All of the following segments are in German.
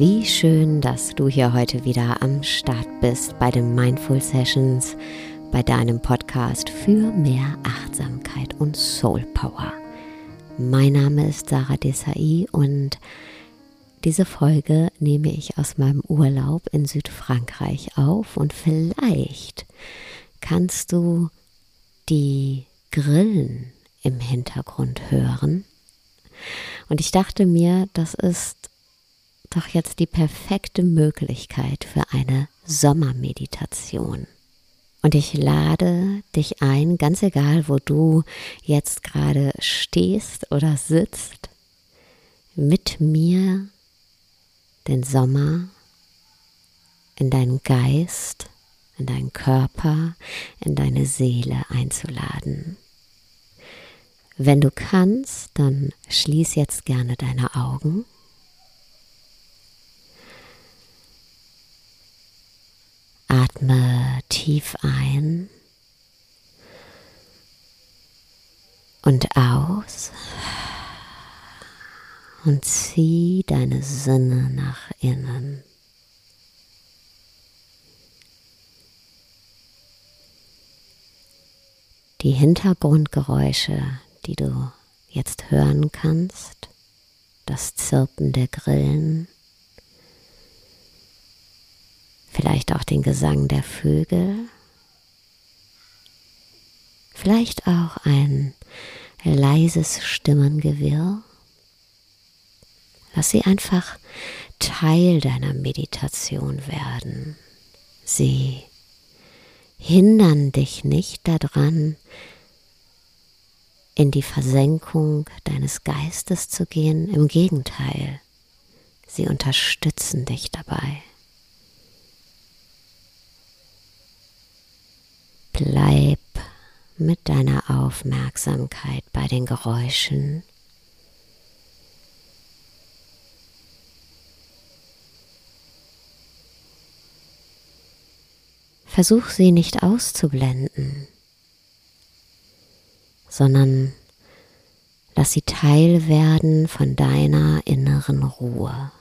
dass du hier heute wieder am Start bist bei den Mindful Sessions, bei deinem Podcast für mehr Achtsamkeit und Soul Power. Mein Name ist Sarah Desai und diese Folge nehme ich aus meinem Urlaub in Südfrankreich auf und vielleicht kannst du die Grillen im Hintergrund hören. Und ich dachte mir, das ist doch jetzt die perfekte Möglichkeit für eine Sommermeditation. Und ich lade dich ein, ganz egal, wo du jetzt gerade stehst oder sitzt, mit mir den Sommer in deinen Geist, in deinen Körper, in deine Seele einzuladen. Wenn du kannst, dann schließ jetzt gerne deine Augen Atme tief ein und aus und zieh deine Sinne nach innen. Die Hintergrundgeräusche, die du jetzt hören kannst, das Zirpen der Grillen, vielleicht auch den Gesang der Vögel, vielleicht auch ein leises Stimmengewirr. Lass sie einfach Teil deiner Meditation werden. Sie hindern dich nicht daran, in die Versenkung deines Geistes zu gehen. Im Gegenteil, sie unterstützen dich dabei. Bleib mit deiner Aufmerksamkeit bei den Geräuschen. Versuch sie nicht auszublenden, sondern lass sie Teil werden von deiner inneren Ruhe.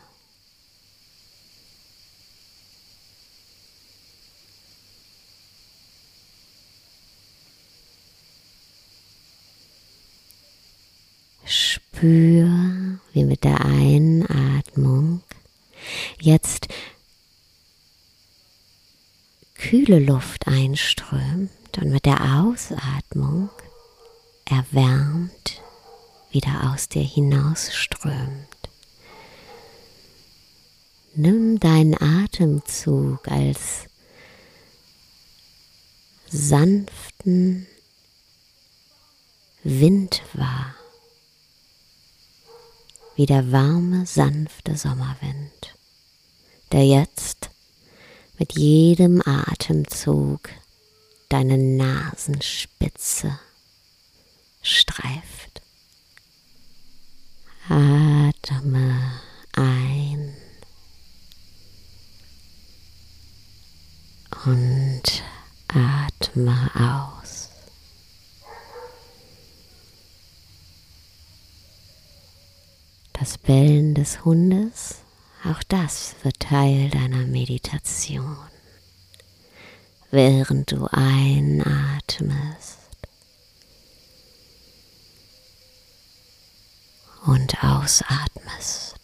Spür, wie mit der Einatmung jetzt kühle Luft einströmt und mit der Ausatmung erwärmt wieder aus dir hinausströmt. Nimm deinen Atemzug als sanften Wind wahr wie der warme, sanfte Sommerwind, der jetzt mit jedem Atemzug deine Nasenspitze streift. Atme ein und atme aus. Das Bellen des Hundes, auch das wird Teil deiner Meditation. Während du einatmest und ausatmest.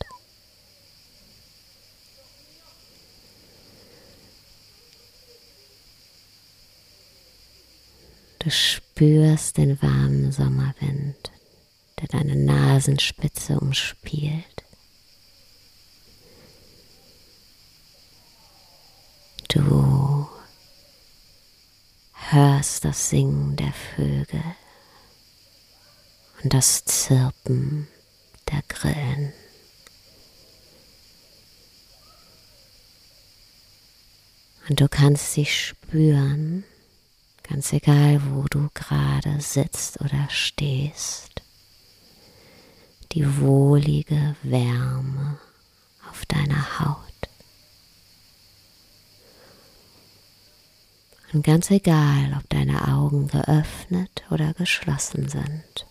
Du spürst den warmen Sommerwind der deine Nasenspitze umspielt. Du hörst das Singen der Vögel und das Zirpen der Grillen. Und du kannst sie spüren, ganz egal, wo du gerade sitzt oder stehst die wohlige Wärme auf deiner Haut. Und ganz egal, ob deine Augen geöffnet oder geschlossen sind.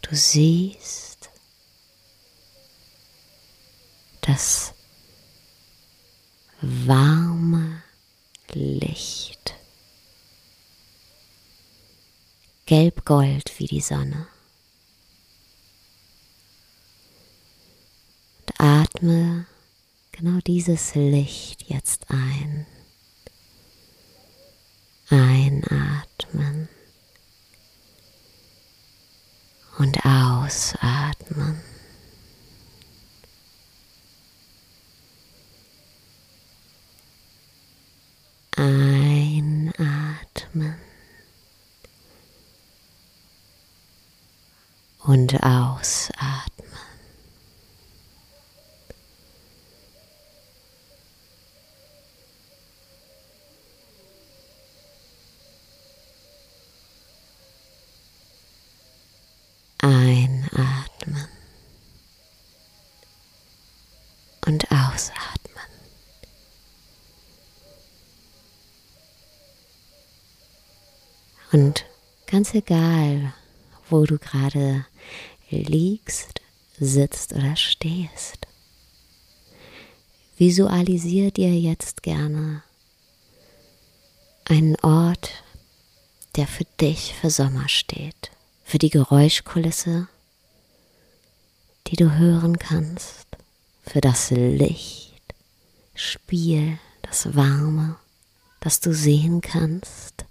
Du siehst, dass warm Gelb-gold wie die Sonne. Und atme genau dieses Licht jetzt ein. Einatmen und ausatmen. Einatmen und ausatmen. Einatmen und ausatmen. Und ganz egal, wo du gerade liegst, sitzt oder stehst, visualisier dir jetzt gerne einen Ort, der für dich für Sommer steht, für die Geräuschkulisse, die du hören kannst, für das Licht, Spiel, das Warme das du sehen kannst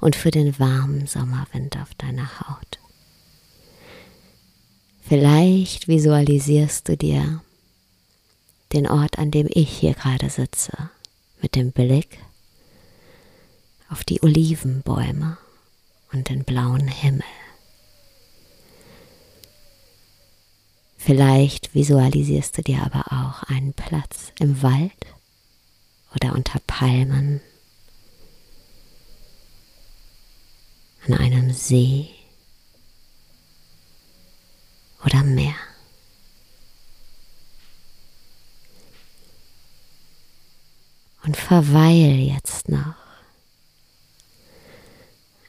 und für den warmen Sommerwind auf deiner Haut. Vielleicht visualisierst du dir den Ort, an dem ich hier gerade sitze, mit dem Blick auf die Olivenbäume und den blauen Himmel. Vielleicht visualisierst du dir aber auch einen Platz im Wald oder unter Palmen an einem See oder Meer. Und verweil jetzt noch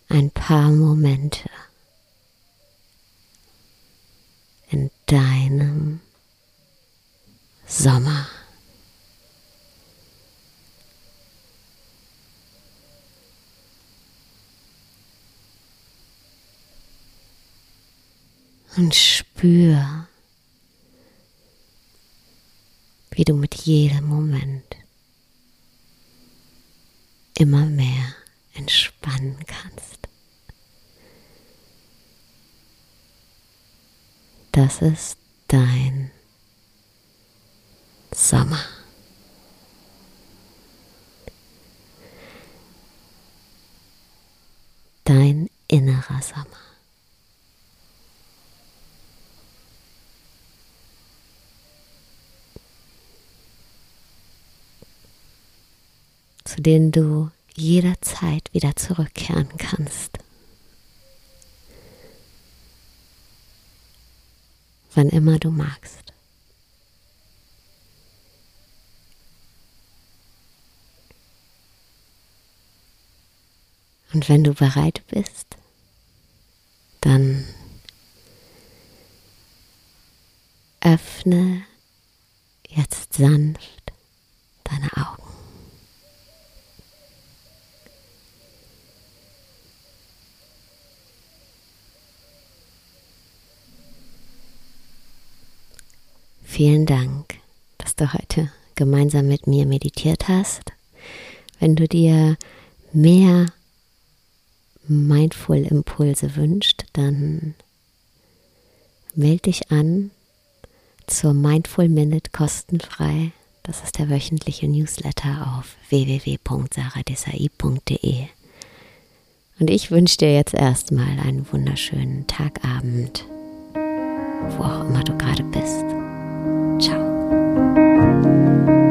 ein paar Momente in deinem Sommer. und spür, wie du mit jedem Moment immer mehr entspannen kannst. Das ist dein Sommer. Dein innerer Sommer. Zu denen du jederzeit wieder zurückkehren kannst. Wann immer du magst. Und wenn du bereit bist, dann öffne jetzt sanft deine Augen. Vielen Dank, dass du heute gemeinsam mit mir meditiert hast. Wenn du dir mehr Mindful Impulse wünscht, dann melde dich an zur Mindful Minute kostenfrei. Das ist der wöchentliche Newsletter auf www.saradesai.de. Und ich wünsche dir jetzt erstmal einen wunderschönen Tagabend, wo auch immer du gerade bist Thank you.